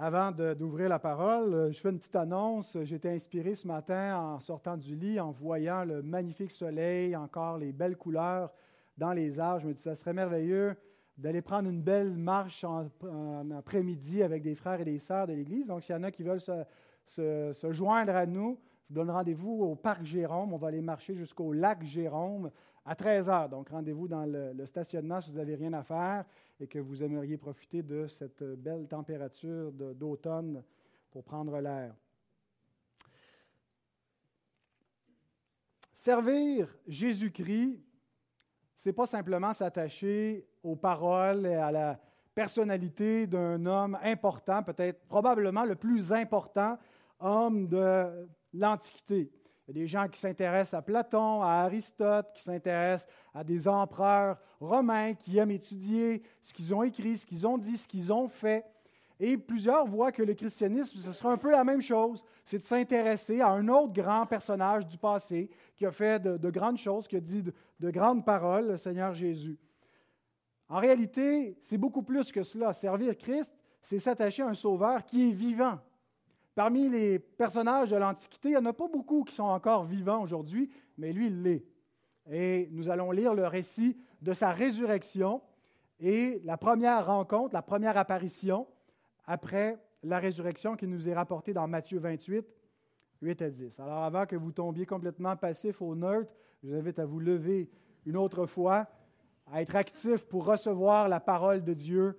Avant d'ouvrir la parole, euh, je fais une petite annonce. J'ai été inspiré ce matin en sortant du lit, en voyant le magnifique soleil, encore les belles couleurs dans les arbres. Je me dis, ça serait merveilleux d'aller prendre une belle marche en, après-midi avec des frères et des sœurs de l'Église. Donc, s'il y en a qui veulent se, joindre à nous, je vous donne rendez-vous au Parc Jérôme. On va aller marcher jusqu'au lac Jérôme à 13 heures. Donc, rendez-vous dans le, le stationnement si vous n'avez rien à faire et que vous aimeriez profiter de cette belle température d'automne pour prendre l'air. Servir Jésus-Christ, ce n'est pas simplement s'attacher aux paroles et à la personnalité d'un homme important, peut-être probablement le plus important homme de l'Antiquité. Il y a des gens qui s'intéressent à Platon, à Aristote, qui s'intéressent à des empereurs romains, qui aiment étudier ce qu'ils ont écrit, ce qu'ils ont dit, ce qu'ils ont fait. Et plusieurs voient que le christianisme, ce sera un peu la même chose. C'est de s'intéresser à un autre grand personnage du passé qui a fait de, grandes choses, qui a dit de, de grandes paroles, le Seigneur Jésus. En réalité, c'est beaucoup plus que cela. Servir Christ, c'est s'attacher à un sauveur qui est vivant, Parmi les personnages de l'Antiquité, il n'y en a pas beaucoup qui sont encore vivants aujourd'hui, mais lui, il l'est. Et nous allons lire le récit de sa résurrection et la première rencontre, la première apparition après la résurrection qui nous est rapportée dans Matthieu 28, 8 à 10. Alors avant que vous tombiez complètement passif au neutre, je vous invite à vous lever une autre fois, à être actif pour recevoir la parole de Dieu.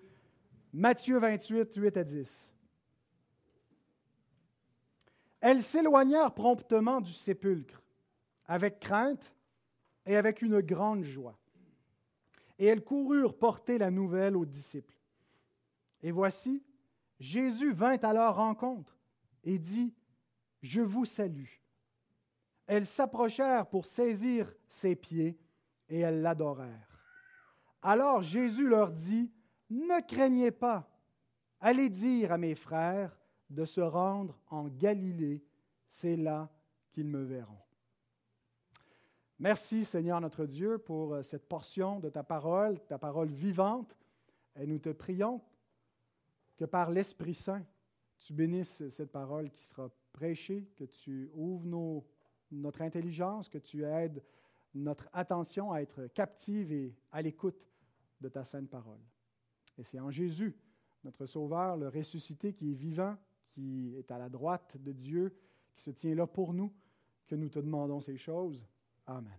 Matthieu 28, 8 à 10. Elles s'éloignèrent promptement du sépulcre, avec crainte et avec une grande joie. Et elles coururent porter la nouvelle aux disciples. Et voici, Jésus vint à leur rencontre et dit, Je vous salue. Elles s'approchèrent pour saisir ses pieds et elles l'adorèrent. Alors Jésus leur dit, Ne craignez pas, allez dire à mes frères de se rendre en Galilée, c'est là qu'ils me verront. Merci Seigneur notre Dieu pour euh, cette portion de ta parole, ta parole vivante. Et nous te prions que par l'Esprit Saint, tu bénisses cette parole qui sera prêchée, que tu ouvres notre intelligence, que tu aides notre attention à être captive et à l'écoute de ta sainte parole. Et c'est en Jésus, notre Sauveur, le ressuscité qui est vivant, qui est à la droite de Dieu, qui se tient là pour nous, que nous te demandons ces choses. Amen.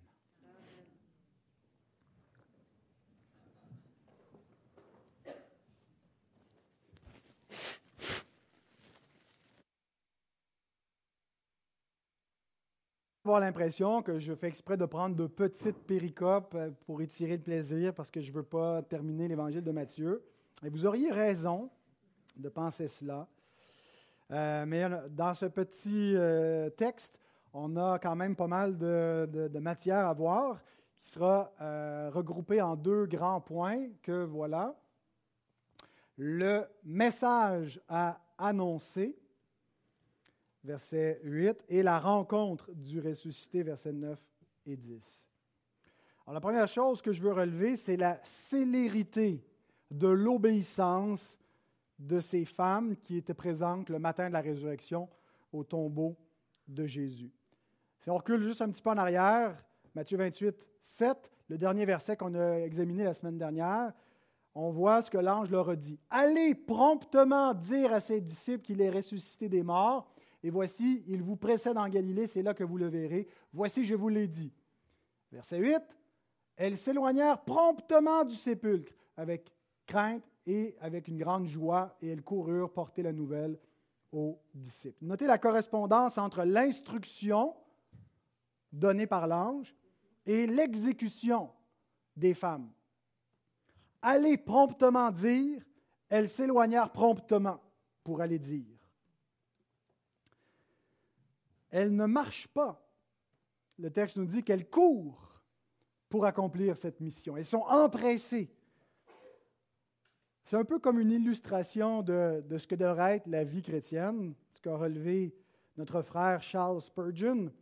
avoir l'impression que je fais exprès de prendre de petites péricopes euh, pour étirer le plaisir parce que je ne veux pas terminer l'évangile de Matthieu. Et vous auriez raison de penser cela. Euh, mais dans ce petit euh, texte, on a quand même pas mal de, matière à voir qui sera euh, regroupée en deux grands points que voilà. Le message à annoncer, verset 8, et la rencontre du ressuscité, versets 9 et 10. Alors, la première chose que je veux relever, c'est la célérité de l'obéissance de ces femmes qui étaient présentes le matin de la résurrection au tombeau de Jésus. Si on recule juste un petit peu en arrière, Matthieu 28, 7, le dernier verset qu'on a examiné la semaine dernière, on voit ce que l'ange leur a dit. Allez promptement dire à ses disciples qu'il est ressuscité des morts, et voici, il vous précède en Galilée, c'est là que vous le verrez. Voici, je vous l'ai dit. Verset 8, elles s'éloignèrent promptement du sépulcre avec et avec une grande joie, et elles coururent porter la nouvelle aux disciples. Notez la correspondance entre l'instruction donnée par l'ange et l'exécution des femmes. Allez promptement dire, elles s'éloignèrent promptement pour aller dire. Elles ne marchent pas. Le texte nous dit qu'elles courent pour accomplir cette mission. Elles sont empressées. C'est un peu comme une illustration de, ce que devrait être la vie chrétienne, ce qu'a relevé notre frère Charles Spurgeon.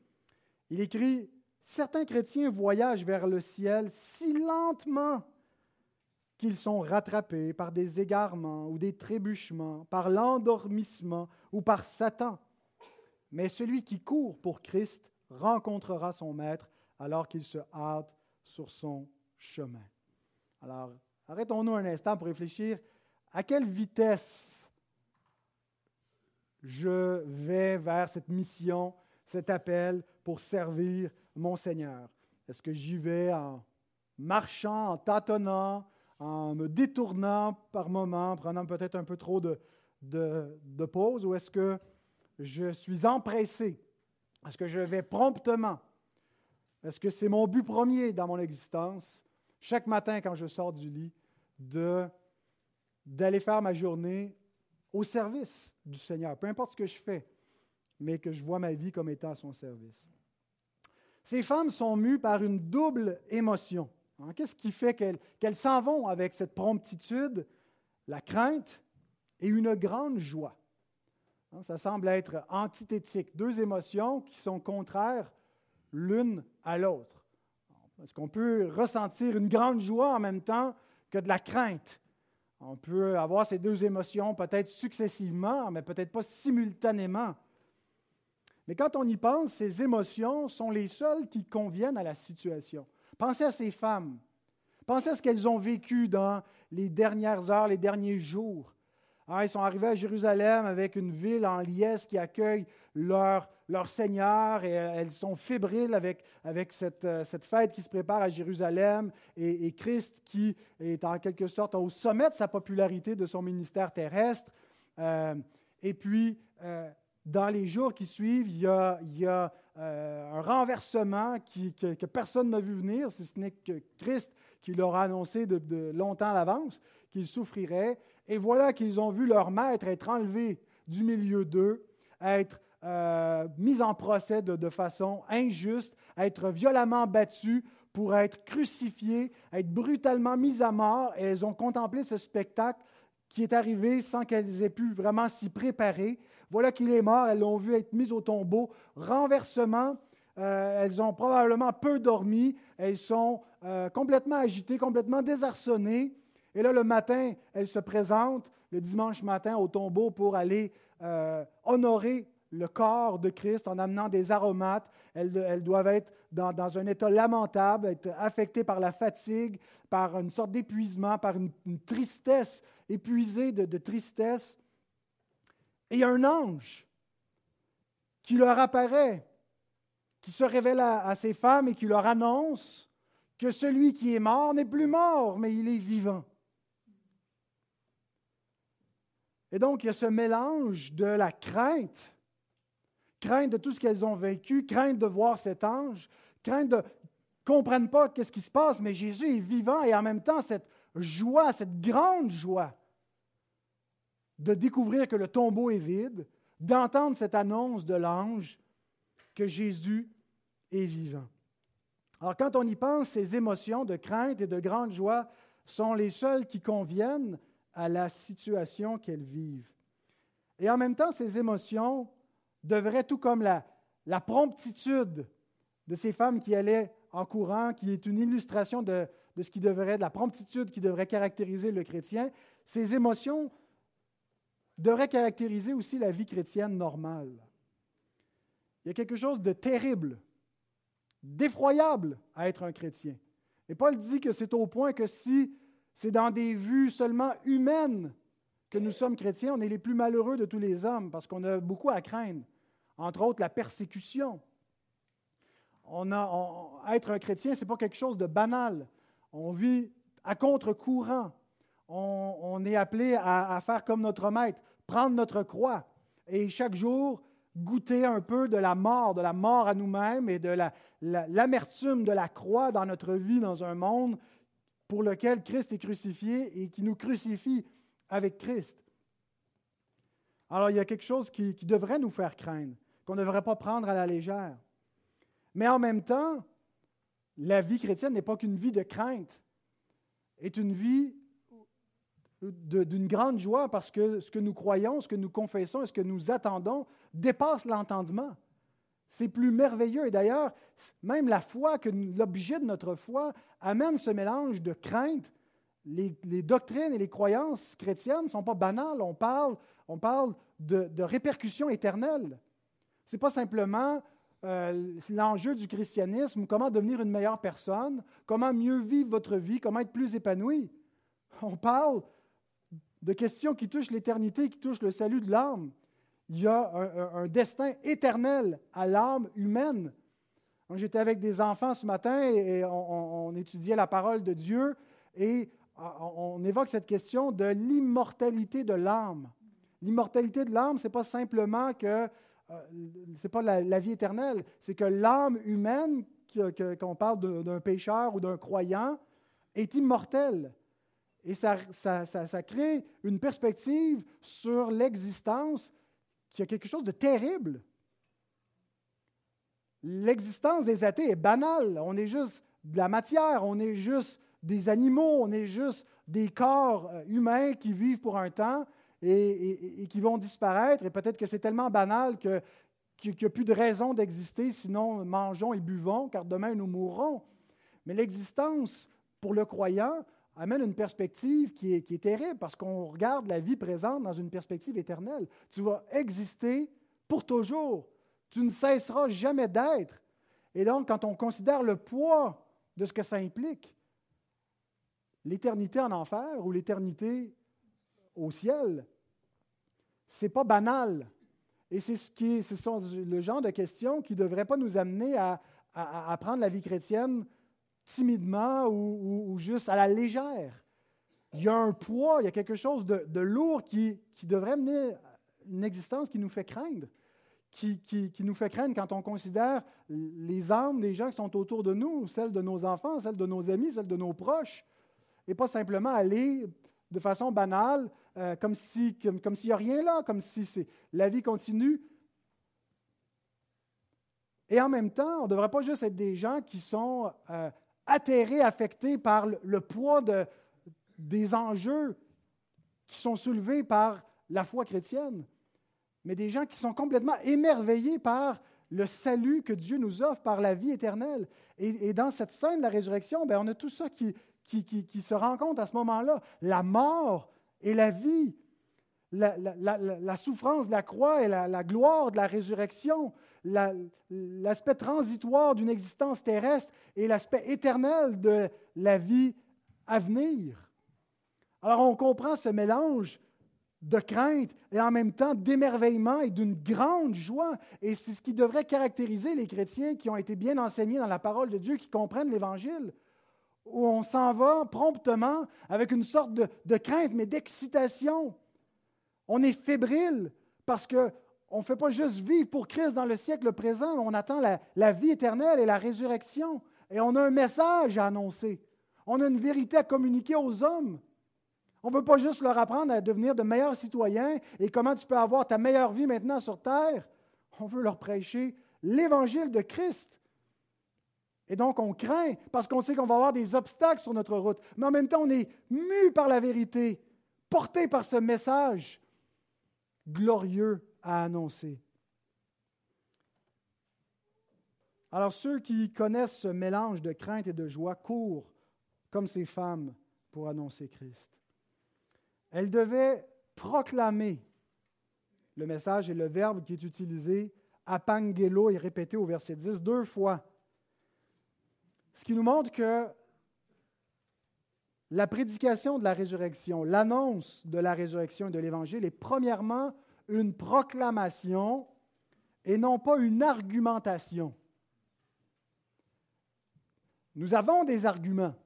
Il écrit Certains chrétiens voyagent vers le ciel si lentement qu'ils sont rattrapés par des égarements ou des trébuchements, par l'endormissement ou par Satan. Mais celui qui court pour Christ rencontrera son Maître alors qu'il se hâte sur son chemin. Alors, arrêtons-nous un instant pour réfléchir à quelle vitesse je vais vers cette mission, cet appel pour servir mon Seigneur. Est-ce que j'y vais en marchant, en tâtonnant, en me détournant par moments, prenant peut-être un peu trop de, de, pause, ou est-ce que je suis empressé? Est-ce que je vais promptement? Est-ce que c'est mon but premier dans mon existence, chaque matin quand je sors du lit, de, d'aller faire ma journée au service du Seigneur, peu importe ce que je fais, mais que je vois ma vie comme étant à son service. Ces femmes sont mues par une double émotion. Hein, qu'est-ce qui fait qu'elles s'en vont avec cette promptitude, la crainte et une grande joie? Hein, ça semble être antithétique, deux émotions qui sont contraires l'une à l'autre. Est-ce qu'on peut ressentir une grande joie en même temps que de la crainte? On peut avoir ces deux émotions peut-être successivement, mais peut-être pas simultanément. Mais quand on y pense, ces émotions sont les seules qui conviennent à la situation. Pensez à ces femmes. Pensez à ce qu'elles ont vécu dans les dernières heures, les derniers jours. Ah, ils sont arrivés à Jérusalem avec une ville en liesse qui accueille leur, leur Seigneur et elles sont fébriles avec, avec cette, euh, cette fête qui se prépare à Jérusalem et, Christ qui est en quelque sorte au sommet de sa popularité de son ministère terrestre. Euh, et puis, euh, dans les jours qui suivent, il y a, il y a un renversement que, personne n'a vu venir, si ce n'est que Christ qui leur a annoncé de, longtemps à l'avance qu'il souffrirait. Et voilà qu'ils ont vu leur maître être enlevé du milieu d'eux, être euh, mis en procès de, façon injuste, être violemment battu pour être crucifié, être brutalement mis à mort. Et elles ont contemplé ce spectacle qui est arrivé sans qu'elles aient pu vraiment s'y préparer. Voilà qu'il est mort, elles l'ont vu être mis au tombeau. Renversement, euh, elles ont probablement peu dormi, elles sont euh, complètement agitées, complètement désarçonnées. Et là, le matin, elles se présentent le dimanche matin au tombeau pour aller euh, honorer le corps de Christ en amenant des aromates. Elles, doivent être dans, un état lamentable, être affectées par la fatigue, par une sorte d'épuisement, par une, tristesse, épuisée de tristesse. Et un ange qui leur apparaît, qui se révèle à, ces femmes et qui leur annonce que celui qui est mort n'est plus mort, mais il est vivant. Et donc, il y a ce mélange de la crainte, crainte de tout ce qu'elles ont vécu, crainte de voir cet ange, crainte de ne comprennent pas qu'est-ce qui se passe, mais Jésus est vivant et en même temps cette joie, cette grande joie de découvrir que le tombeau est vide, d'entendre cette annonce de l'ange que Jésus est vivant. Alors quand on y pense, ces émotions de crainte et de grande joie sont les seules qui conviennent à la situation qu'elles vivent. Et en même temps, ces émotions devraient, tout comme la, promptitude de ces femmes qui allaient en courant, qui est une illustration de, ce qui devrait, de la promptitude qui devrait caractériser le chrétien, ces émotions devrait caractériser aussi la vie chrétienne normale. Il y a quelque chose de terrible, d'effroyable à être un chrétien. Et Paul dit que c'est au point que si c'est dans des vues seulement humaines que nous sommes chrétiens, on est les plus malheureux de tous les hommes parce qu'on a beaucoup à craindre, entre autres la persécution. On a, être un chrétien, ce n'est pas quelque chose de banal. On vit à contre-courant. On, est appelé à, faire comme notre maître, prendre notre croix et chaque jour goûter un peu de la mort, de la mort à nous-mêmes et de l'amertume de la croix dans notre vie, dans un monde pour lequel Christ est crucifié et qui nous crucifie avec Christ. Alors il y a quelque chose qui, devrait nous faire craindre, qu'on ne devrait pas prendre à la légère. Mais en même temps, la vie chrétienne n'est pas qu'une vie de crainte, est une vie d'une grande joie parce que ce que nous croyons, ce que nous confessons et ce que nous attendons dépasse l'entendement. C'est plus merveilleux. Et d'ailleurs, même la foi, que l'objet de notre foi, amène ce mélange de crainte. Les, doctrines et les croyances chrétiennes ne sont pas banales. On parle, on parle de, répercussions éternelles. Ce n'est pas simplement euh, l'enjeu du christianisme, comment devenir une meilleure personne, comment mieux vivre votre vie, comment être plus épanoui. On parle de questions qui touchent l'éternité, qui touchent le salut de l'âme. Il y a un, destin éternel à l'âme humaine. J'étais avec des enfants ce matin et on, étudiait la parole de Dieu et on évoque cette question de l'immortalité de l'âme. L'immortalité de l'âme, ce n'est pas simplement que euh, c'est pas la, vie éternelle, c'est que l'âme humaine, qu'on parle d'un pécheur ou d'un croyant, est immortelle. Et ça, ça, crée une perspective sur l'existence qui a quelque chose de terrible. L'existence des athées est banale. On est juste de la matière, on est juste des animaux, on est juste des corps euh, humains qui vivent pour un temps et, qui vont disparaître. Et peut-être que c'est tellement banal qu'il n'y a plus de raison d'exister, sinon mangeons et buvons, car demain nous mourrons. Mais l'existence, pour le croyant, amène une perspective qui est, qui est terrible parce qu'on regarde la vie présente dans une perspective éternelle. Tu vas exister pour toujours. Tu ne cesseras jamais d'être. Et donc, quand on considère le poids de ce que ça implique, l'éternité en enfer ou l'éternité au ciel, c'est pas banal. Et c'est ce qui ce sont le genre de questions qui ne devraient pas nous amener à, prendre la vie chrétienne timidement ou, juste à la légère. Il y a un poids, il y a quelque chose de, lourd qui, devrait mener une existence qui nous fait craindre, qui, qui, nous fait craindre quand on considère les âmes des gens qui sont autour de nous, celles de nos enfants, celles de nos amis, celles de nos proches, et pas simplement aller de façon banale euh, comme s'il comme, n'y a rien là, comme si la vie continue. Et en même temps, on ne devrait pas juste être des gens qui sont euh, atterrés, affectés par le, poids de, des enjeux qui sont soulevés par la foi chrétienne, mais des gens qui sont complètement émerveillés par le salut que Dieu nous offre par la vie éternelle. Et, dans cette scène de la résurrection, ben, on a tout ça qui, qui, se rencontre à ce moment-là. La mort et la vie, la, souffrance de la croix et la, gloire de la résurrection, l'aspect transitoire d'une existence terrestre et l'aspect éternel de la vie à venir. Alors on comprend ce mélange de crainte et en même temps d'émerveillement et d'une grande joie. Et c'est ce qui devrait caractériser les chrétiens qui ont été bien enseignés dans la parole de Dieu, qui comprennent l'Évangile où on s'en va promptement avec une sorte de, crainte, mais d'excitation. On est fébrile parce qu'on ne fait pas juste vivre pour Christ dans le siècle présent, on attend la, la, vie éternelle et la résurrection. Et on a un message à annoncer. On a une vérité à communiquer aux hommes. On ne veut pas juste leur apprendre à devenir de meilleurs citoyens et comment tu peux avoir ta meilleure vie maintenant sur terre. On veut leur prêcher l'évangile de Christ. Et donc, on craint parce qu'on sait qu'on va avoir des obstacles sur notre route. Mais en même temps, on est mu par la vérité, porté par ce message glorieux à annoncer. Alors, ceux qui connaissent ce mélange de crainte et de joie courent comme ces femmes pour annoncer Christ. Elles devaient proclamer le message et le verbe qui est utilisé, apangelo, est répété au verset 10 deux fois. Ce qui nous montre que la prédication de la résurrection, l'annonce de la résurrection et de l'Évangile est premièrement une proclamation et non pas une argumentation. Nous avons des arguments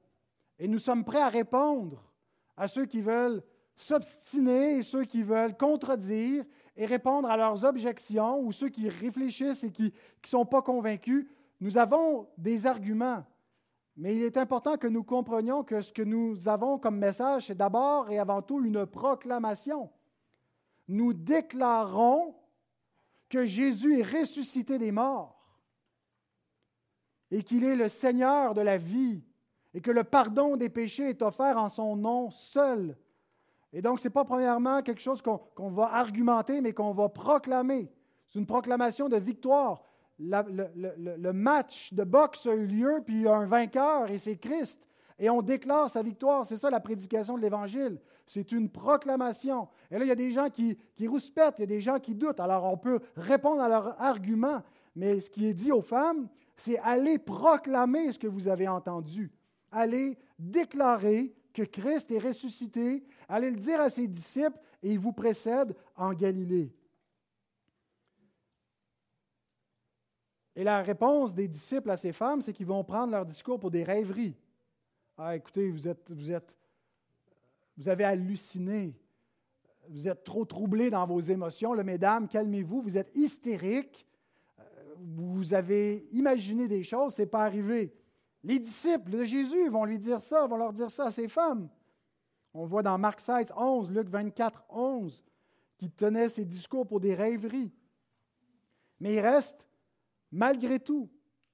et nous sommes prêts à répondre à ceux qui veulent s'obstiner et ceux qui veulent contredire et répondre à leurs objections ou ceux qui réfléchissent et qui ne sont pas convaincus. Nous avons des arguments. Mais il est important que nous comprenions que ce que nous avons comme message, c'est d'abord et avant tout une proclamation. Nous déclarons que Jésus est ressuscité des morts et qu'il est le Seigneur de la vie et que le pardon des péchés est offert en son nom seul. Et donc, ce n'est pas premièrement quelque chose qu'on va argumenter, mais qu'on va proclamer. C'est une proclamation de victoire le, match de boxe a eu lieu, puis il y a un vainqueur, et c'est Christ. et on déclare sa victoire. C'est ça la prédication de l'Évangile. C'est une proclamation. Et là, il y a des gens qui, qui rouspètent, il y a des gens qui doutent. Alors, on peut répondre à leurs arguments, mais ce qui est dit aux femmes, c'est allez proclamer ce que vous avez entendu. Allez déclarer que Christ est ressuscité. Allez le dire à ses disciples et il vous précède en Galilée. Et la réponse des disciples à ces femmes, c'est qu'ils vont prendre leur discours pour des rêveries. Ah, écoutez, vous êtes, vous êtes, vous avez halluciné. Vous êtes trop troublés dans vos émotions. Le mesdames, calmez-vous. Vous êtes hystériques. Euh, vous avez imaginé des choses, ce n'est pas arrivé. Les disciples de Jésus vont lui dire ça, vont leur dire ça à ces femmes. On voit dans Marc 16, 11, Luc 24, 11, qui tenait ces discours pour des rêveries. Mais il reste, malgré tout,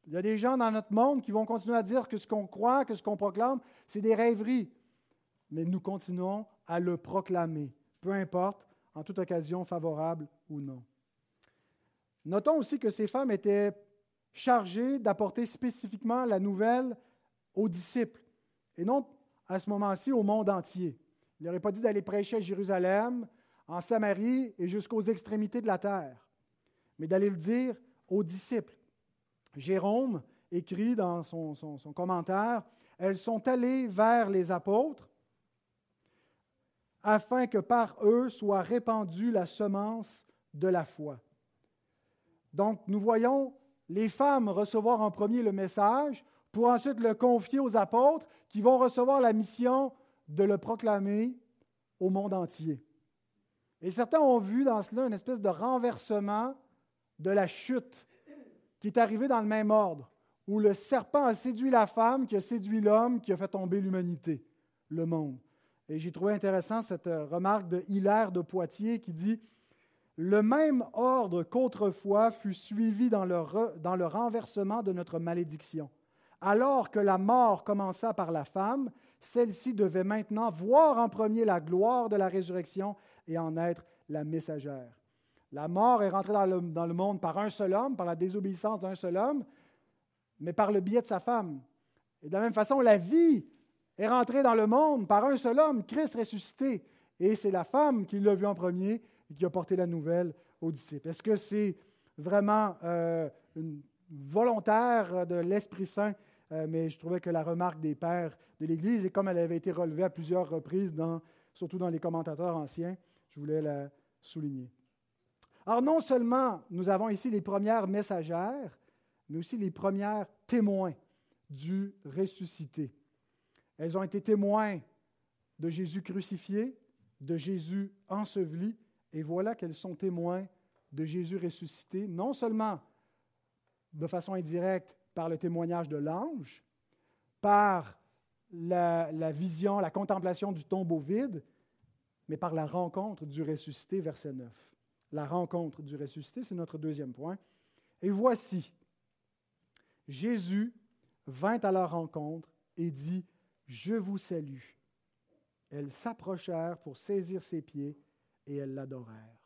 il y a des gens dans notre monde qui vont continuer à dire que ce qu'on croit, que ce qu'on proclame, c'est des rêveries. Mais nous continuons à le proclamer, peu importe, en toute occasion favorable ou non. Notons aussi que ces femmes étaient chargées d'apporter spécifiquement la nouvelle aux disciples, et non à ce moment-ci au monde entier. Il n'aurait pas dit d'aller prêcher à Jérusalem, en Samarie et jusqu'aux extrémités de la terre, mais d'aller le dire aux disciples. Jérôme écrit dans son, son, commentaire, Elles sont allées vers les apôtres afin que par eux soit répandue la semence de la foi. Donc nous voyons les femmes recevoir en premier le message pour ensuite le confier aux apôtres qui vont recevoir la mission de le proclamer au monde entier. Et certains ont vu dans cela une espèce de renversement de la chute qui est arrivé dans le même ordre, où le serpent a séduit la femme, qui a séduit l'homme, qui a fait tomber l'humanité, le monde. Et j'ai trouvé intéressant cette euh, remarque de Hilaire de Poitiers qui dit Le même ordre qu'autrefois fut suivi dans le, dans le renversement de notre malédiction. Alors que la mort commença par la femme, celle-ci devait maintenant voir en premier la gloire de la résurrection et en être la messagère. La mort est rentrée dans le, monde par un seul homme, par la désobéissance d'un seul homme, mais par le biais de sa femme. Et de la même façon, la vie est rentrée dans le monde par un seul homme, Christ ressuscité. Et c'est la femme qui l'a vu en premier et qui a porté la nouvelle aux disciples. Est-ce que c'est vraiment euh, une volontaire de l'Esprit Saint? Euh, mais je trouvais que la remarque des pères de l'Église, et comme elle avait été relevée à plusieurs reprises, surtout dans les commentateurs anciens, je voulais la souligner. Alors non seulement nous avons ici les premières messagères, mais aussi les premières témoins du ressuscité. Elles ont été témoins de Jésus crucifié, de Jésus enseveli, et voilà qu'elles sont témoins de Jésus ressuscité, non seulement de façon indirecte par le témoignage de l'ange, par la, la, vision, la contemplation du tombeau vide, mais par la rencontre du ressuscité, verset 9 la rencontre du ressuscité, c'est notre deuxième point. Et voici, Jésus vint à leur rencontre et dit, Je vous salue. Elles s'approchèrent pour saisir ses pieds et elles l'adorèrent.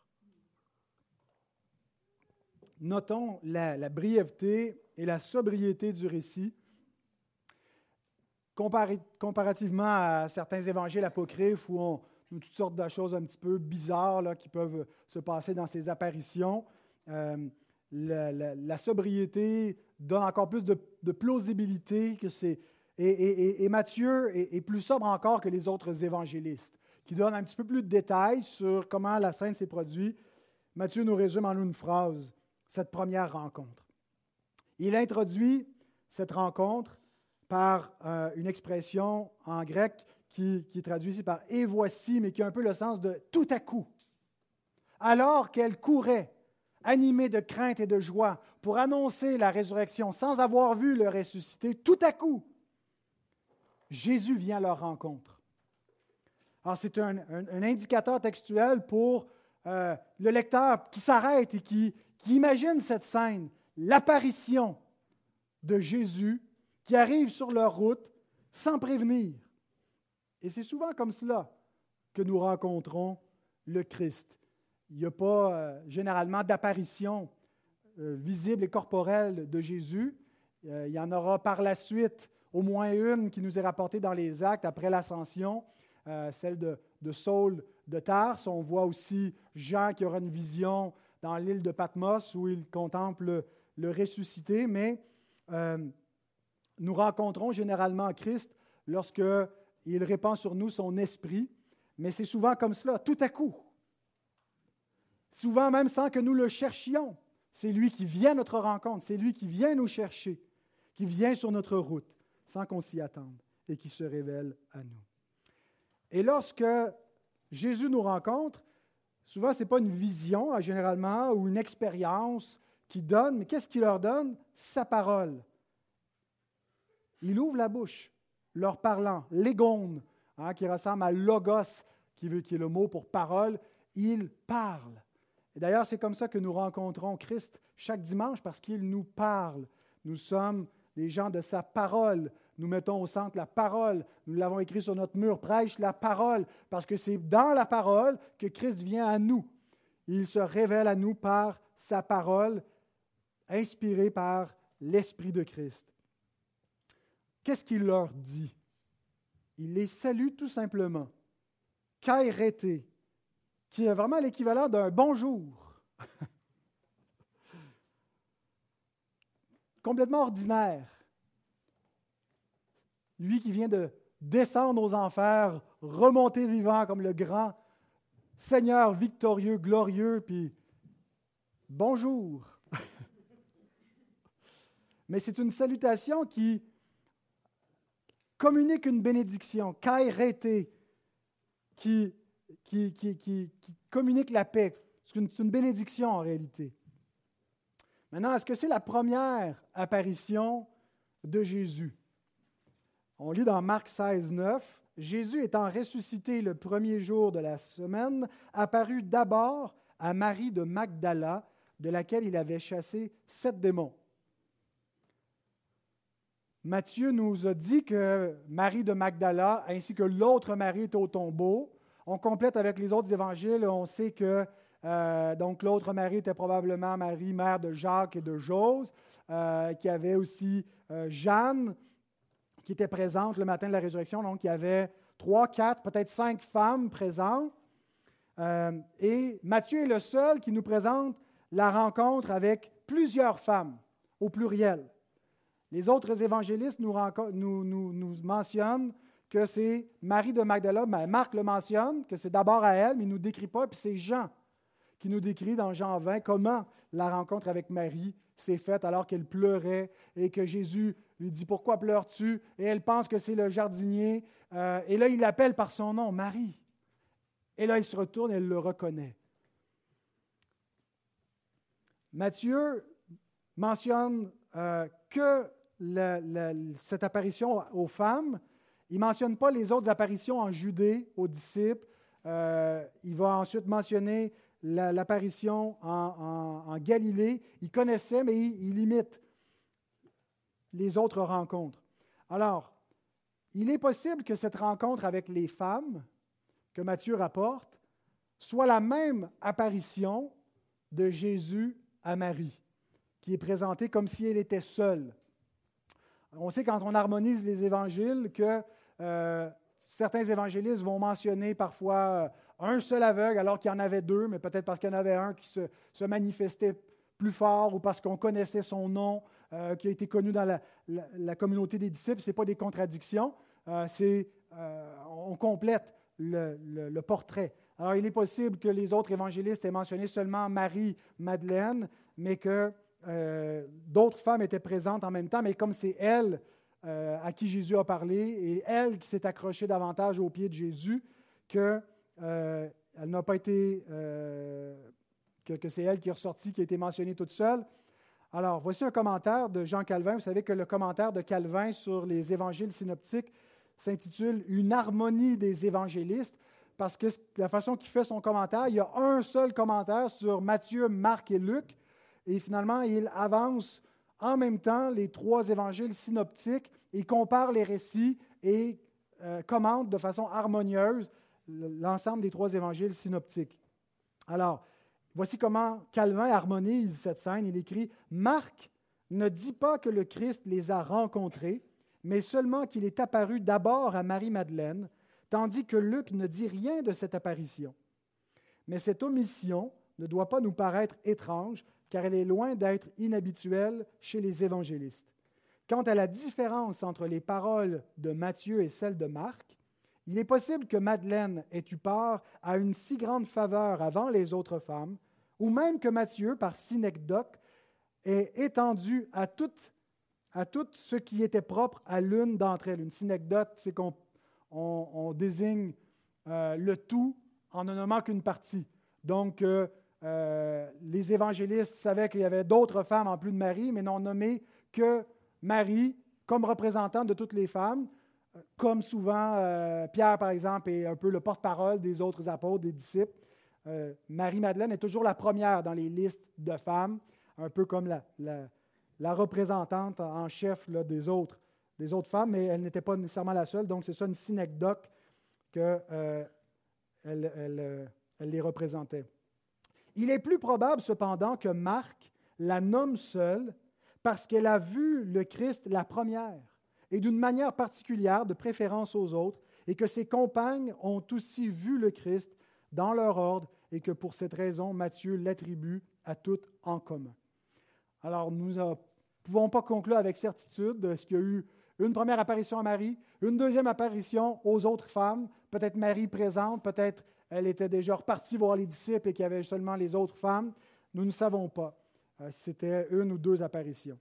Notons la, brièveté et la sobriété du récit. comparativement à certains évangiles apocryphes où on, toutes sortes de choses un petit peu bizarres qui peuvent se passer dans ces apparitions. Euh, la, sobriété donne encore plus de, plausibilité que c'est. Et, Matthieu est, plus sobre encore que les autres évangélistes, qui donnent un petit peu plus de détails sur comment la scène s'est produite. Matthieu nous résume en une phrase cette première rencontre. Il introduit cette rencontre par euh, une expression en grec qui, est traduit ici par et voici, mais qui a un peu le sens de tout à coup. Alors qu'elle courait, animée de crainte et de joie, pour annoncer la résurrection sans avoir vu le ressuscité, tout à coup, Jésus vient à leur rencontre. Alors, c'est un, indicateur textuel pour euh, le lecteur qui s'arrête et qui, qui imagine cette scène, l'apparition de Jésus qui arrive sur leur route sans prévenir. Et c'est souvent comme cela que nous rencontrons le Christ. Il n'y a pas euh, généralement d'apparition euh, visible et corporelle de Jésus. Euh, il y en aura par la suite au moins une qui nous est rapportée dans les actes après l'ascension, celle de, Saul de Tarse. On voit aussi Jean qui aura une vision dans l'île de Patmos où il contemple le, ressuscité, mais nous rencontrons généralement Christ lorsque il répand sur nous son esprit, mais c'est souvent comme cela, tout à coup. Souvent même sans que nous le cherchions. C'est lui qui vient à notre rencontre, c'est lui qui vient nous chercher, qui vient sur notre route sans qu'on s'y attende et qui se révèle à nous. Et lorsque Jésus nous rencontre, souvent ce n'est pas une vision généralement ou une expérience qui donne, mais qu'est-ce qu'il leur donne? Sa parole. Il ouvre la bouche, leur parlant, l'égone, hein, qui ressemble à logos, qui, veut, qui est le mot pour parole, il parle. Et d'ailleurs, c'est comme ça que nous rencontrons Christ chaque dimanche parce qu'il nous parle. Nous sommes des gens de sa parole. Nous mettons au centre la parole. Nous l'avons écrit sur notre mur, prêche la parole, parce que c'est dans la parole que Christ vient à nous. Il se révèle à nous par sa parole, inspirée par l'Esprit de Christ. Qu'est-ce qu'il leur dit? Il les salue tout simplement. Kairete, qui est vraiment l'équivalent d'un bonjour. Complètement ordinaire. Lui qui vient de descendre aux enfers, remonter vivant comme le grand Seigneur victorieux, glorieux, puis bonjour. Mais c'est une salutation qui communique une bénédiction, kairete, qui qui, communique la paix. C'est une, bénédiction en réalité. Maintenant, est-ce que c'est la première apparition de Jésus? On lit dans Marc 16, 9, Jésus étant ressuscité le premier jour de la semaine, apparut d'abord à Marie de Magdala, de laquelle il avait chassé sept démons. Matthieu nous a dit que Marie de Magdala ainsi que l'autre Marie est au tombeau. On complète avec les autres évangiles. On sait que euh, donc l'autre Marie était probablement Marie, mère de Jacques et de Jose, euh, qui avait aussi euh, Jeanne, qui était présente le matin de la résurrection. Donc il y avait trois, quatre, peut-être cinq femmes présentes. et Matthieu est le seul qui nous présente la rencontre avec plusieurs femmes, au pluriel. Les autres évangélistes nous, mentionnent que c'est Marie de Magdala, mais Marc le mentionne, que c'est d'abord à elle, mais il ne nous décrit pas, puis c'est Jean qui nous décrit dans Jean 20 comment la rencontre avec Marie s'est faite alors qu'elle pleurait et que Jésus lui dit Pourquoi pleures-tu? Et elle pense que c'est le jardinier. Euh, et là, il l'appelle par son nom, Marie. Et là, il se retourne et elle le reconnaît. Matthieu mentionne euh, que cette apparition aux femmes il ne mentionne pas les autres apparitions en Judée aux disciples. Euh, il va ensuite mentionner l'apparition en, Galilée. Il connaissait, mais il, il imite les autres rencontres. Alors, il est possible que cette rencontre avec les femmes que Matthieu rapporte soit la même apparition de Jésus à Marie, qui est présentée comme si elle était seule. On sait quand on harmonise les évangiles que euh, certains évangélistes vont mentionner parfois euh, un seul aveugle alors qu'il y en avait deux, mais peut-être parce qu'il y en avait un qui se, manifestait plus fort ou parce qu'on connaissait son nom, euh, qui a été connu dans la, communauté des disciples. Ce n'est pas des contradictions, c'est, on complète le, portrait. Alors il est possible que les autres évangélistes aient mentionné seulement Marie, Madeleine, mais que d'autres femmes étaient présentes en même temps, mais comme c'est elle euh, à qui Jésus a parlé et elle qui s'est accrochée davantage aux pieds de Jésus que euh, n'a pas été euh, que, c'est elle qui est ressortie, qui a été mentionnée toute seule. Alors, voici un commentaire de Jean Calvin. Vous savez que le commentaire de Calvin sur les évangiles synoptiques s'intitule Une harmonie des évangélistes, parce que la façon qu'il fait son commentaire, il y a un seul commentaire sur Matthieu, Marc et Luc, et finalement, il avance en même temps les trois évangiles synoptiques et compare les récits et euh, commente de façon harmonieuse l'ensemble des trois évangiles synoptiques. Alors, voici comment Calvin harmonise cette scène. Il écrit Marc ne dit pas que le Christ les a rencontrés, mais seulement qu'il est apparu d'abord à Marie-Madeleine, tandis que Luc ne dit rien de cette apparition. Mais cette omission ne doit pas nous paraître étrange, car elle est loin d'être inhabituelle chez les évangélistes. Quant à la différence entre les paroles de Matthieu et celles de Marc, il est possible que Madeleine ait eu part à une si grande faveur avant les autres femmes, ou même que Matthieu, par synecdoque, ait étendu à tout, à tout ce qui était propre à l'une d'entre elles. Une synecdote, c'est qu'on on, désigne euh, le tout en ne nommant qu'une partie. Donc, euh, euh, les évangélistes savaient qu'il y avait d'autres femmes en plus de Marie, mais n'ont nommé que Marie comme représentante de toutes les femmes, comme souvent Pierre, par exemple, est un peu le porte-parole des autres apôtres, des disciples. Marie-Madeleine est toujours la première dans les listes de femmes, un peu comme la, représentante en chef des, autres, femmes, mais elle n'était pas nécessairement la seule. Donc, c'est ça une synecdoque qu'elle elle, elle les représentait. Il est plus probable cependant que Marc la nomme seule parce qu'elle a vu le Christ la première et d'une manière particulière de préférence aux autres et que ses compagnes ont aussi vu le Christ dans leur ordre et que pour cette raison Matthieu l'attribue à toutes en commun. Alors nous ne pouvons pas conclure avec certitude de ce qu'il y a eu une première apparition à Marie, une deuxième apparition aux autres femmes, peut-être Marie présente, peut-être elle était déjà repartie voir les disciples et qu'il y avait seulement les autres femmes. Nous ne savons pas euh, si c'était une ou deux apparitions.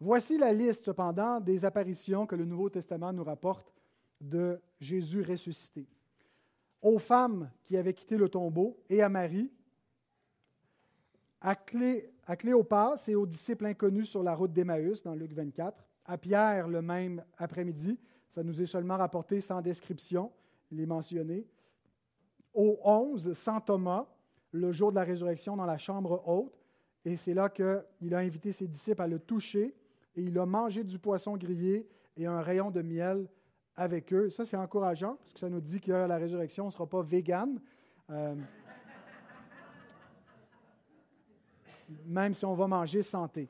Voici la liste, cependant, des apparitions que le Nouveau Testament nous rapporte de Jésus ressuscité. Aux femmes qui avaient quitté le tombeau et à Marie, à, Cléopas et aux disciples inconnus sur la route d'Emmaüs dans Luc 24, à Pierre le même après-midi, ça nous est seulement rapporté sans description, il est mentionné. Au 11, Saint Thomas, le jour de la résurrection dans la chambre haute, et c'est là qu'il a invité ses disciples à le toucher, et il a mangé du poisson grillé et un rayon de miel avec eux. Ça, c'est encourageant, parce que ça nous dit que la résurrection ne sera pas végane. Euh, même si on va manger santé.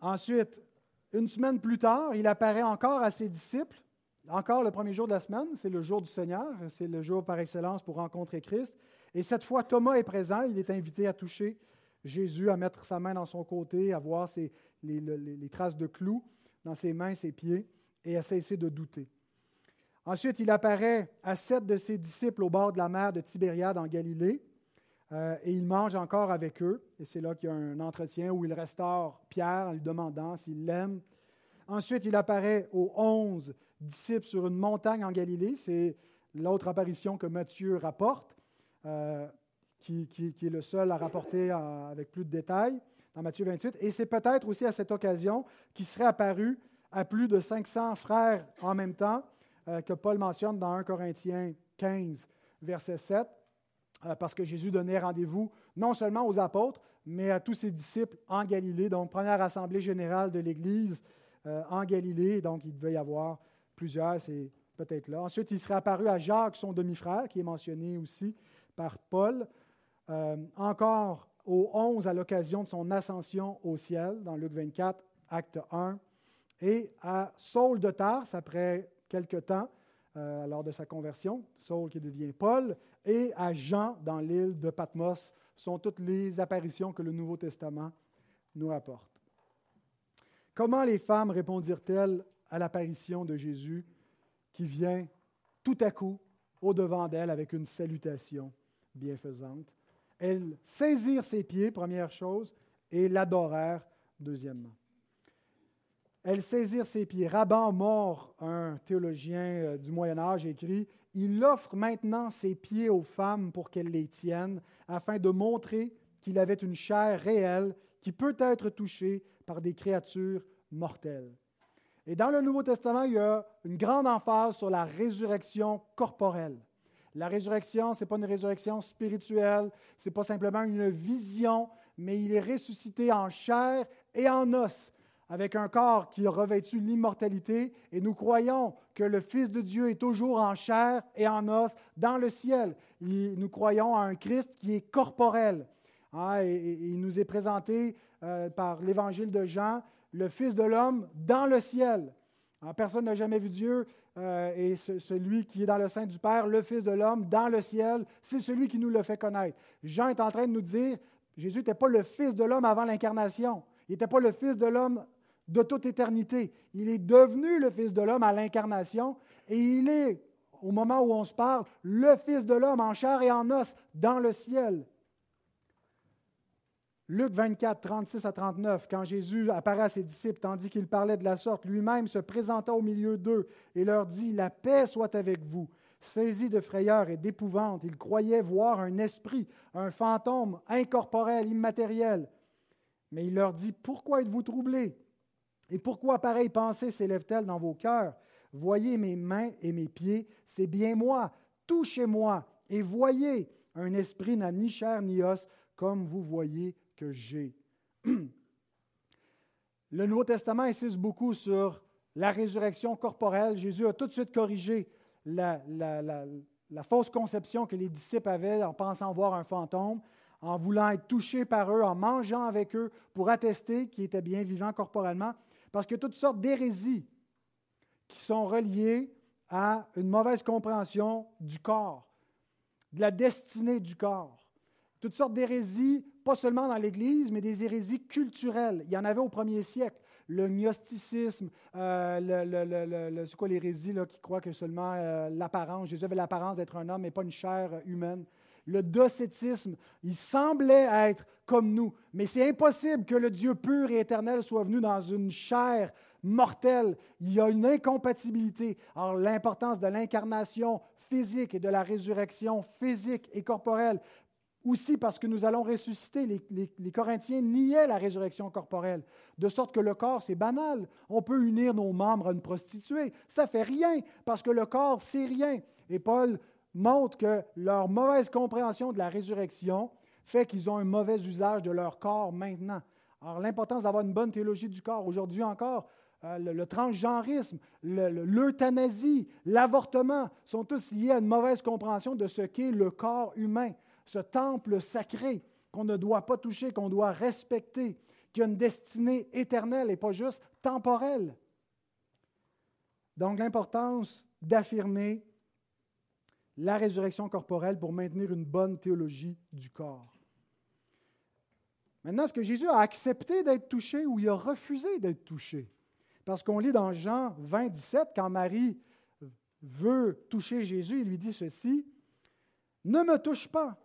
Ensuite, une semaine plus tard, il apparaît encore à ses disciples encore le premier jour de la semaine, c'est le jour du Seigneur, c'est le jour par excellence pour rencontrer Christ. Et cette fois, Thomas est présent, il est invité à toucher Jésus, à mettre sa main dans son côté, à voir les, traces de clous dans ses mains, ses pieds, et à cesser de douter. Ensuite, il apparaît à sept de ses disciples au bord de la mer de Tibériade en Galilée, euh, et il mange encore avec eux. Et c'est là qu'il y a un entretien où il restaure Pierre en lui demandant s'il l'aime. Ensuite, il apparaît aux onze disciples sur une montagne en Galilée. C'est l'autre apparition que Matthieu rapporte, euh, qui, est le seul à rapporter avec plus de détails dans Matthieu 28. Et c'est peut-être aussi à cette occasion qu'il serait apparu à plus de 500 frères en même temps, euh, que Paul mentionne dans 1 Corinthiens 15, verset 7, euh, parce que Jésus donnait rendez-vous non seulement aux apôtres, mais à tous ses disciples en Galilée, donc première assemblée générale de l'Église en Galilée, donc il devait y avoir plusieurs, c'est peut-être là. Ensuite, il serait apparu à Jacques, son demi-frère, qui est mentionné aussi par Paul. Euh, encore au 11, à l'occasion de son ascension au ciel, dans Luc 24, acte 1. Et à Saul de Tarse, après quelque temps, euh, lors de sa conversion, Saul qui devient Paul, et à Jean dans l'île de Patmos, sont toutes les apparitions que le Nouveau Testament nous apporte. Comment les femmes répondirent-elles à l'apparition de Jésus qui vient tout à coup au-devant d'elle avec une salutation bienfaisante. Elles saisirent ses pieds, première chose, et l'adorèrent, deuxièmement. Elles saisirent ses pieds. Raban mort, un théologien euh, du Moyen Âge, écrit, Il offre maintenant ses pieds aux femmes pour qu'elles les tiennent, afin de montrer qu'il avait une chair réelle qui peut être touchée par des créatures mortelles. Et dans le Nouveau Testament, il y a une grande emphase sur la résurrection corporelle. La résurrection, ce n'est pas une résurrection spirituelle, ce n'est pas simplement une vision, mais il est ressuscité en chair et en os, avec un corps qui a revêtu l'immortalité. Et nous croyons que le Fils de Dieu est toujours en chair et en os dans le ciel. nous croyons à un Christ qui est corporel. Ah, et, il nous est présenté euh, par l'évangile de Jean le Fils de l'homme dans le ciel. personne n'a jamais vu Dieu euh, et celui qui est dans le sein du Père, le Fils de l'homme dans le ciel, c'est celui qui nous le fait connaître. Jean est en train de nous dire, Jésus n'était pas le Fils de l'homme avant l'incarnation. Il n'était pas le Fils de l'homme de toute éternité. Il est devenu le Fils de l'homme à l'incarnation et il est, au moment où on se parle, le Fils de l'homme en chair et en os dans le ciel. Luc 24, 36 à 39, quand Jésus apparaît à ses disciples, tandis qu'il parlait de la sorte, lui-même se présenta au milieu d'eux et leur dit, La paix soit avec vous. Saisi de frayeur et d'épouvante, ils croyaient voir un esprit, un fantôme incorporel, immatériel. Mais il leur dit, Pourquoi êtes-vous troublés? Et pourquoi pareille pensée s'élève-t-elle dans vos cœurs? Voyez mes mains et mes pieds, c'est bien moi. Touchez-moi et voyez. Un esprit n'a ni chair ni os, comme vous voyez que j'ai. Le Nouveau Testament insiste beaucoup sur la résurrection corporelle. Jésus a tout de suite corrigé la, fausse conception que les disciples avaient en pensant voir un fantôme, en voulant être touchés par eux, en mangeant avec eux pour attester qu'ils étaient bien vivants corporellement, parce qu'il y a toutes sortes d'hérésies qui sont reliées à une mauvaise compréhension du corps, de la destinée du corps. Toutes sortes d'hérésies pas seulement dans l'Église, mais des hérésies culturelles. Il y en avait au premier siècle. Le gnosticisme, euh, c'est quoi l'hérésie qui croit que seulement euh, l'apparence, Jésus avait l'apparence d'être un homme et pas une chair humaine. Le docétisme, il semblait être comme nous, mais c'est impossible que le Dieu pur et éternel soit venu dans une chair mortelle. Il y a une incompatibilité. Alors l'importance de l'incarnation physique et de la résurrection physique et corporelle aussi parce que nous allons ressusciter. Les, Corinthiens niaient la résurrection corporelle, de sorte que le corps, c'est banal. On peut unir nos membres à une prostituée. Ça fait rien, parce que le corps, c'est rien. Et Paul montre que leur mauvaise compréhension de la résurrection fait qu'ils ont un mauvais usage de leur corps maintenant. Alors l'importance d'avoir une bonne théologie du corps, aujourd'hui encore, euh, le, transgenrisme, l'euthanasie, l'avortement sont tous liés à une mauvaise compréhension de ce qu'est le corps humain ce temple sacré qu'on ne doit pas toucher, qu'on doit respecter, qui a une destinée éternelle et pas juste temporelle. Donc l'importance d'affirmer la résurrection corporelle pour maintenir une bonne théologie du corps. Maintenant, est-ce que Jésus a accepté d'être touché ou il a refusé d'être touché? Parce qu'on lit dans Jean 20, 17, quand Marie veut toucher Jésus, il lui dit ceci, Ne me touche pas,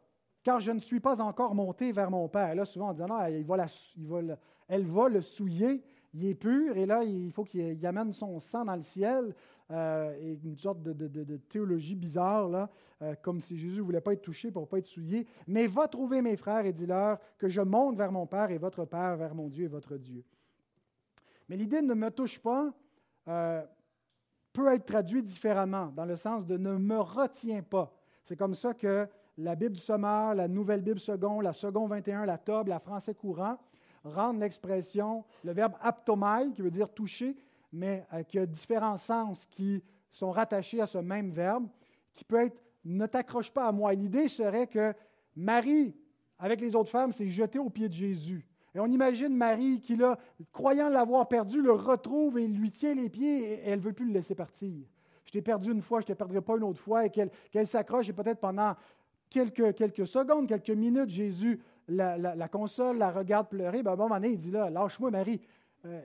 car je ne suis pas encore monté vers mon Père. Là, souvent, on dit, non, il elle va le souiller, il est pur, et là, il faut qu'il amène son sang dans le ciel, euh, et une sorte de, théologie bizarre, là, euh, comme si Jésus ne voulait pas être touché pour ne pas être souillé. Mais va trouver mes frères et dis-leur que je monte vers mon Père et votre Père, vers mon Dieu et votre Dieu. Mais l'idée ne me touche pas euh, peut être traduite différemment, dans le sens de ne me retiens pas. C'est comme ça que la Bible du Sommeur, la Nouvelle Bible seconde, la seconde 21, la Tobe, la Français courant, rendent l'expression, le verbe aptomai, qui veut dire toucher, mais euh, qui a différents sens qui sont rattachés à ce même verbe, qui peut être ne t'accroche pas à moi. L'idée serait que Marie, avec les autres femmes, s'est jetée aux pieds de Jésus. Et on imagine Marie qui, là, croyant l'avoir perdu, le retrouve et lui tient les pieds et elle ne veut plus le laisser partir. Je t'ai perdu une fois, je ne te perdrai pas une autre fois, et qu'elle s'accroche et peut-être pendant quelques, secondes, quelques minutes, Jésus la, console, la regarde pleurer. Ben, à un moment donné, il dit là, lâche-moi, Marie, euh,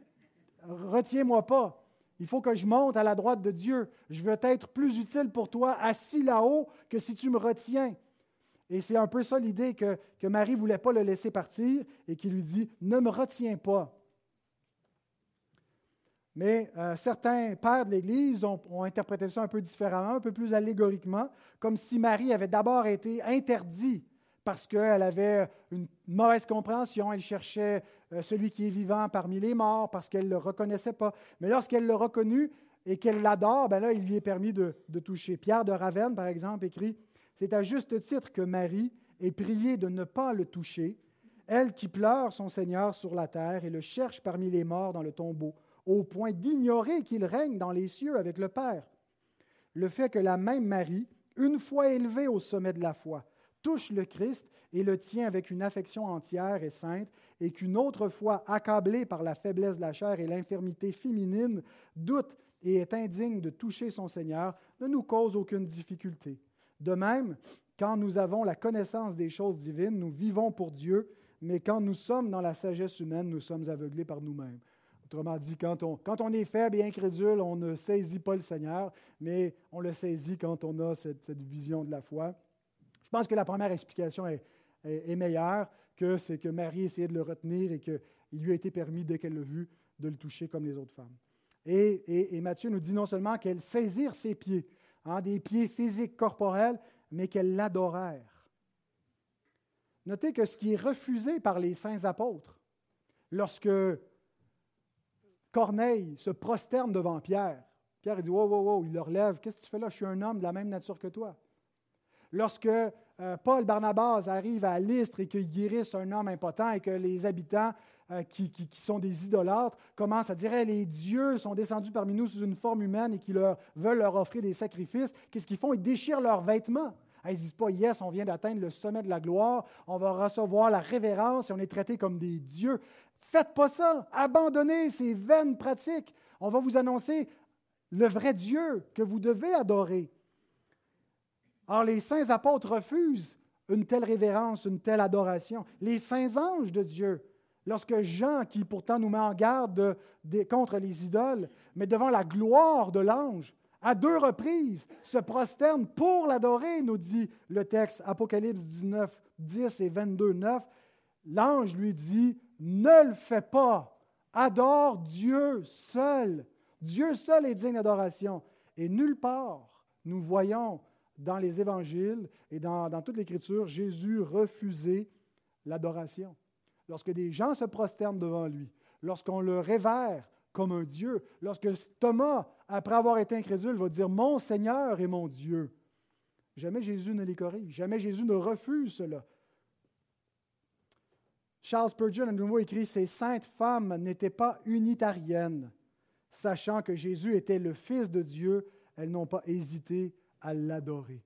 retiens-moi pas. Il faut que je monte à la droite de Dieu. Je veux être plus utile pour toi assis là-haut que si tu me retiens. Et c'est un peu ça l'idée que, que Marie ne voulait pas le laisser partir et qui lui dit, ne me retiens pas. Mais euh, certains pères de l'Église ont, interprété ça un peu différemment, un peu plus allégoriquement, comme si Marie avait d'abord été interdite parce qu'elle avait une mauvaise compréhension, elle cherchait euh, celui qui est vivant parmi les morts, parce qu'elle ne le reconnaissait pas. Mais lorsqu'elle l'a reconnu et qu'elle l'adore, ben là, il lui est permis de, de toucher. Pierre de Ravenne, par exemple, écrit, C'est à juste titre que Marie est priée de ne pas le toucher, elle qui pleure son Seigneur sur la terre et le cherche parmi les morts dans le tombeau au point d'ignorer qu'il règne dans les cieux avec le Père. Le fait que la même Marie, une fois élevée au sommet de la foi, touche le Christ et le tient avec une affection entière et sainte, et qu'une autre fois, accablé par la faiblesse de la chair et l'infirmité féminine, doute et est indigne de toucher son Seigneur, ne nous cause aucune difficulté. De même, quand nous avons la connaissance des choses divines, nous vivons pour Dieu, mais quand nous sommes dans la sagesse humaine, nous sommes aveuglés par nous-mêmes. Autrement dit, quand on, est faible et incrédule, on ne saisit pas le Seigneur, mais on le saisit quand on a cette, vision de la foi. Je pense que la première explication est, meilleure, que c'est que Marie essayait de le retenir et qu'il lui a été permis, dès qu'elle l'a vu, de le toucher comme les autres femmes. Et, et Matthieu nous dit non seulement qu'elle saisirent ses pieds, hein, des pieds physiques, corporels, mais qu'elles l'adorèrent. Notez que ce qui est refusé par les saints apôtres, lorsque Corneille se prosterne devant Pierre, Pierre dit Wow, wow, wow, il le relève, qu'est-ce que tu fais là? Je suis un homme de la même nature que toi. Lorsque euh, Paul Barnabas arrive à Lystre et qu'il guérisse un homme impotent et que les habitants euh, qui, sont des idolâtres commencent à dire les dieux sont descendus parmi nous sous une forme humaine et qui leur, veulent leur offrir des sacrifices. Qu'est-ce qu'ils font? Ils déchirent leurs vêtements. Ils ne disent pas Yes, on vient d'atteindre le sommet de la gloire, on va recevoir la révérence et on est traité comme des dieux. Faites pas ça. Abandonnez ces vaines pratiques. On va vous annoncer le vrai Dieu que vous devez adorer. Or, les saints apôtres refusent une telle révérence, une telle adoration. Les saints anges de Dieu lorsque Jean, qui pourtant nous met en garde contre les idoles, mais devant la gloire de l'ange, à deux reprises, se prosterne pour l'adorer, nous dit le texte Apocalypse 19, 10 et 22, 9. L'ange lui dit, ne le fais pas, adore Dieu seul. Dieu seul est digne d'adoration. Et nulle part, nous voyons dans les évangiles et dans, toute l'Écriture Jésus refuser l'adoration lorsque des gens se prosternent devant lui, lorsqu'on le révère comme un Dieu, lorsque Thomas, après avoir été incrédule, va dire Mon Seigneur et mon Dieu. Jamais Jésus ne les corrige, jamais Jésus ne refuse cela. Charles Spurgeon, à nouveau, écrit Ces saintes femmes n'étaient pas unitariennes. Sachant que Jésus était le Fils de Dieu, elles n'ont pas hésité à l'adorer.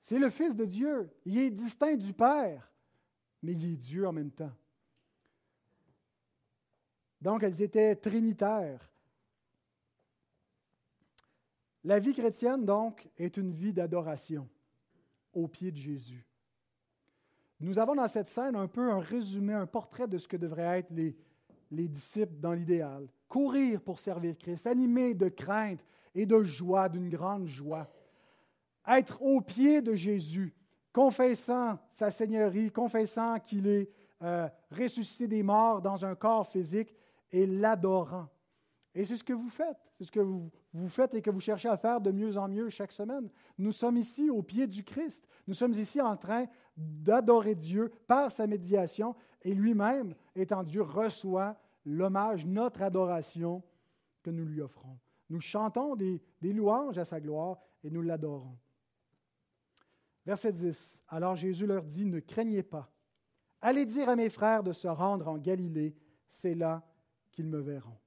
C'est le Fils de Dieu. Il est distinct du Père mais il est Dieu en même temps. Donc, elles étaient trinitaires. La vie chrétienne, donc, est une vie d'adoration au pied de Jésus. Nous avons dans cette scène un peu un résumé, un portrait de ce que devraient être les, les disciples dans l'idéal. Courir pour servir Christ, animés de crainte et de joie, d'une grande joie. Être au pied de Jésus, confessant sa seigneurie, confessant qu'il est euh, ressuscité des morts dans un corps physique et l'adorant. Et c'est ce que vous faites, c'est ce que vous, vous, faites et que vous cherchez à faire de mieux en mieux chaque semaine. Nous sommes ici au pied du Christ. Nous sommes ici en train d'adorer Dieu par sa médiation et lui-même, étant Dieu, reçoit l'hommage, notre adoration que nous lui offrons. Nous chantons des louanges à sa gloire et nous l'adorons. Verset 10. Alors Jésus leur dit, ne craignez pas. Allez dire à mes frères de se rendre en Galilée, c'est là qu'ils me verront.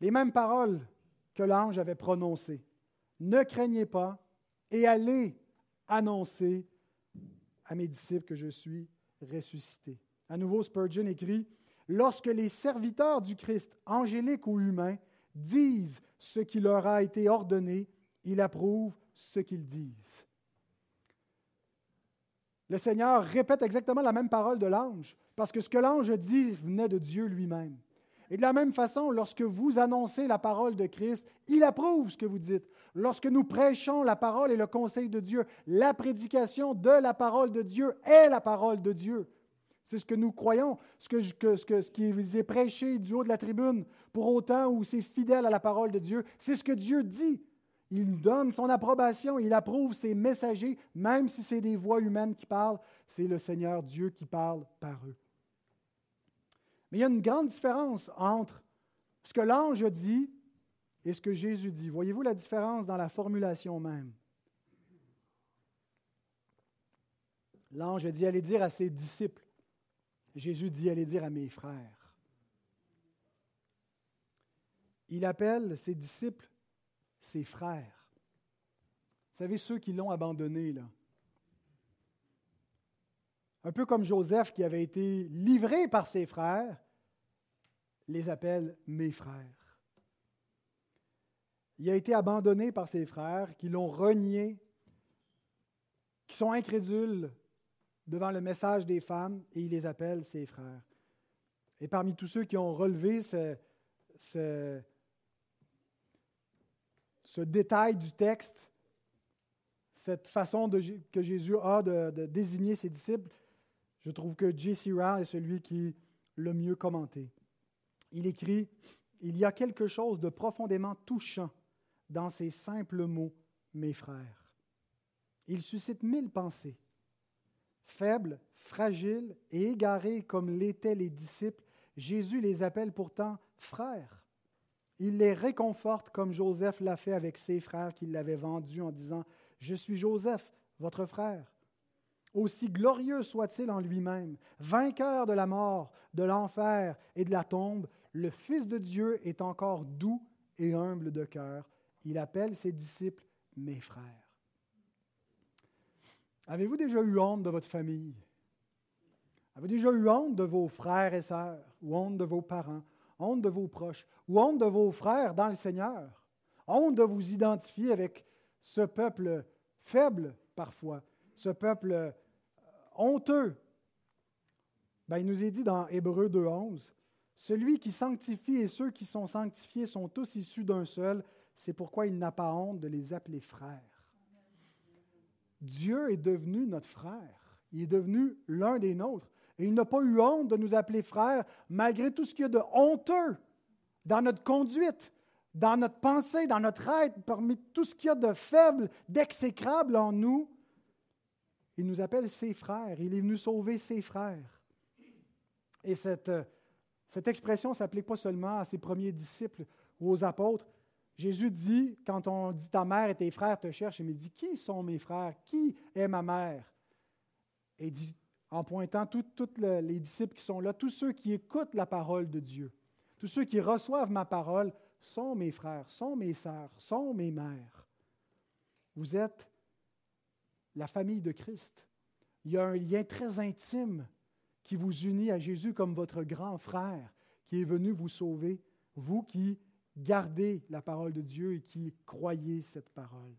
Les mêmes paroles que l'ange avait prononcées. Ne craignez pas et allez annoncer à mes disciples que je suis ressuscité. À nouveau, Spurgeon écrit, Lorsque les serviteurs du Christ, angéliques ou humains, disent ce qui leur a été ordonné, il approuve ce qu'ils disent le Seigneur répète exactement la même parole de l'ange, parce que ce que l'ange dit venait de Dieu lui-même. Et de la même façon, lorsque vous annoncez la parole de Christ, il approuve ce que vous dites. Lorsque nous prêchons la parole et le conseil de Dieu, la prédication de la parole de Dieu est la parole de Dieu. C'est ce que nous croyons, ce, que, ce, que, qui est prêché du haut de la tribune, pour autant où c'est fidèle à la parole de Dieu. C'est ce que Dieu dit. Il donne son approbation, il approuve ses messagers, même si c'est des voix humaines qui parlent, c'est le Seigneur Dieu qui parle par eux. Mais il y a une grande différence entre ce que l'ange dit et ce que Jésus dit. Voyez-vous la différence dans la formulation même? L'ange dit allez dire à ses disciples. Jésus dit allez dire à mes frères. Il appelle ses disciples ses frères. Vous savez, ceux qui l'ont abandonné, là, un peu comme Joseph qui avait été livré par ses frères, les appelle mes frères. Il a été abandonné par ses frères qui l'ont renié, qui sont incrédules devant le message des femmes, et il les appelle ses frères. Et parmi tous ceux qui ont relevé ce, ce, détail du texte, cette façon que Jésus a de, désigner ses disciples, je trouve que J.C. Rowell est celui qui le mieux commenté. Il écrit Il y a quelque chose de profondément touchant dans ces simples mots, mes frères. Il suscite mille pensées. Faibles, fragiles et égarés comme l'étaient les disciples, Jésus les appelle pourtant frères. Il les réconforte comme Joseph l'a fait avec ses frères qui l'avaient vendu en disant, Je suis Joseph, votre frère. Aussi glorieux soit-il en lui-même, vainqueur de la mort, de l'enfer et de la tombe, le Fils de Dieu est encore doux et humble de cœur. Il appelle ses disciples mes frères. Avez-vous déjà eu honte de votre famille? Avez-vous déjà eu honte de vos frères et sœurs ou honte de vos parents? honte de vos proches, ou honte de vos frères dans le Seigneur, honte de vous identifier avec ce peuple faible parfois, ce peuple euh, honteux. Ben, il nous est dit dans Hébreu 2.11, celui qui sanctifie et ceux qui sont sanctifiés sont tous issus d'un seul, c'est pourquoi il n'a pas honte de les appeler frères. Dieu est devenu notre frère, il est devenu l'un des nôtres. Et il n'a pas eu honte de nous appeler frères, malgré tout ce qu'il y a de honteux dans notre conduite, dans notre pensée, dans notre être, parmi tout ce qu'il y a de faible, d'exécrable en nous. Il nous appelle ses frères. Il est venu sauver ses frères. Et cette, cette expression ne s'applique pas seulement à ses premiers disciples ou aux apôtres. Jésus dit, quand on dit ta mère et tes frères te cherchent, il me dit, qui sont mes frères? Qui est ma mère? Et il dit, en pointant tous les disciples qui sont là, tous ceux qui écoutent la parole de Dieu, tous ceux qui reçoivent ma parole, sont mes frères, sont mes sœurs, sont mes mères. Vous êtes la famille de Christ. Il y a un lien très intime qui vous unit à Jésus comme votre grand frère qui est venu vous sauver, vous qui gardez la parole de Dieu et qui croyez cette parole.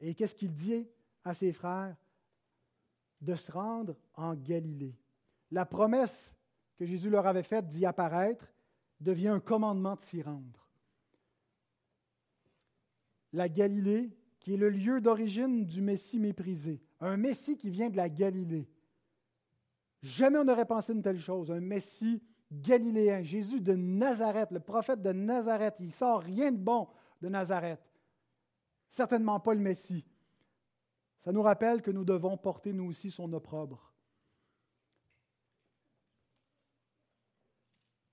Et qu'est-ce qu'il dit à ses frères? de se rendre en Galilée. La promesse que Jésus leur avait faite d'y apparaître devient un commandement de s'y rendre. La Galilée, qui est le lieu d'origine du Messie méprisé, un Messie qui vient de la Galilée. Jamais on n'aurait pensé une telle chose, un Messie galiléen, Jésus de Nazareth, le prophète de Nazareth, il sort rien de bon de Nazareth. Certainement pas le Messie. Ça nous rappelle que nous devons porter nous aussi son opprobre.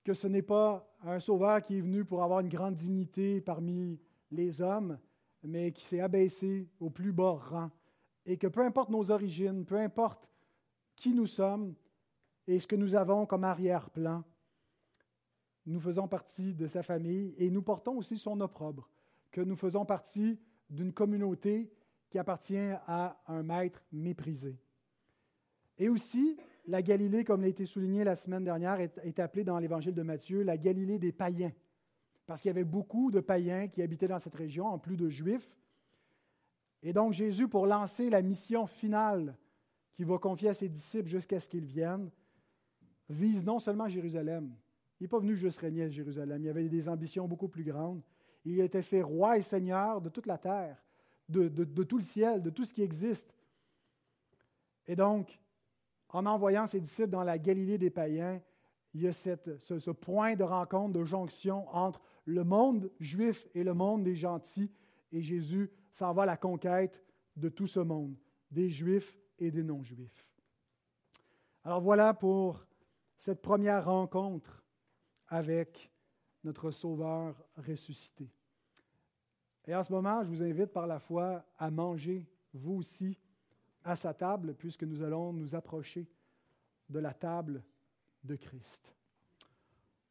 Que ce n'est pas un sauveur qui est venu pour avoir une grande dignité parmi les hommes, mais qui s'est abaissé au plus bas rang. Et que peu importe nos origines, peu importe qui nous sommes et ce que nous avons comme arrière-plan, nous faisons partie de sa famille et nous portons aussi son opprobre, que nous faisons partie d'une communauté qui appartient à un maître méprisé. Et aussi, la Galilée, comme l'a été souligné la semaine dernière, est, appelée dans l'Évangile de Matthieu la Galilée des païens, parce qu'il y avait beaucoup de païens qui habitaient dans cette région, en plus de juifs. Et donc Jésus, pour lancer la mission finale qu'il va confier à ses disciples jusqu'à ce qu'ils viennent, vise non seulement Jérusalem, il n'est pas venu juste régner à Jérusalem, il avait des ambitions beaucoup plus grandes. Il a été fait roi et seigneur de toute la terre de, tout le ciel, de tout ce qui existe. Et donc, en envoyant ses disciples dans la Galilée des païens, il y a ce, ce, point de rencontre, de jonction entre le monde juif et le monde des gentils. Et Jésus s'en va à la conquête de tout ce monde, des juifs et des non-juifs. Alors voilà pour cette première rencontre avec notre Sauveur ressuscité. Et en ce moment, je vous invite par la foi à manger, vous aussi, à sa table, puisque nous allons nous approcher de la table de Christ.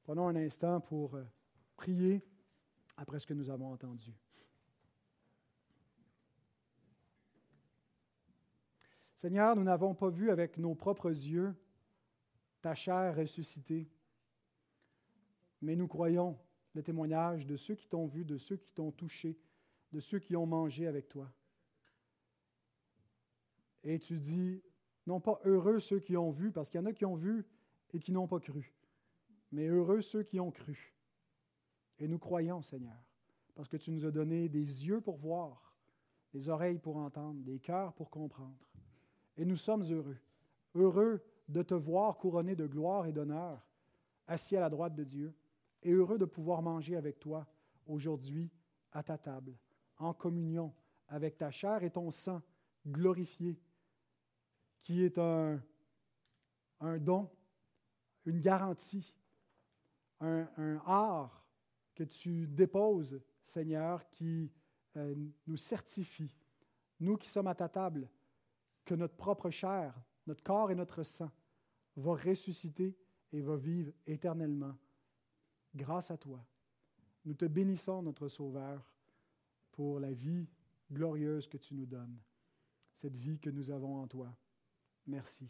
Prenons un instant pour prier après ce que nous avons entendu. Seigneur, nous n'avons pas vu avec nos propres yeux ta chair ressuscitée, mais nous croyons le témoignage de ceux qui t'ont vu, de ceux qui t'ont touché, de ceux qui ont mangé avec toi. Et tu dis, non pas heureux ceux qui ont vu, parce qu'il y en a qui ont vu et qui n'ont pas cru, mais heureux ceux qui ont cru. Et nous croyons, Seigneur, parce que tu nous as donné des yeux pour voir, des oreilles pour entendre, des cœurs pour comprendre. Et nous sommes heureux, heureux de te voir couronné de gloire et d'honneur, assis à la droite de Dieu, et heureux de pouvoir manger avec toi aujourd'hui à ta table, en communion avec ta chair et ton sang glorifié, qui est un, don, une garantie, un, un art que tu déposes, Seigneur, qui euh, nous certifie, nous qui sommes à ta table, que notre propre chair, notre corps et notre sang va ressusciter et va vivre éternellement grâce à toi. Nous te bénissons, notre Sauveur, pour la vie glorieuse que tu nous donnes, cette vie que nous avons en toi. Merci.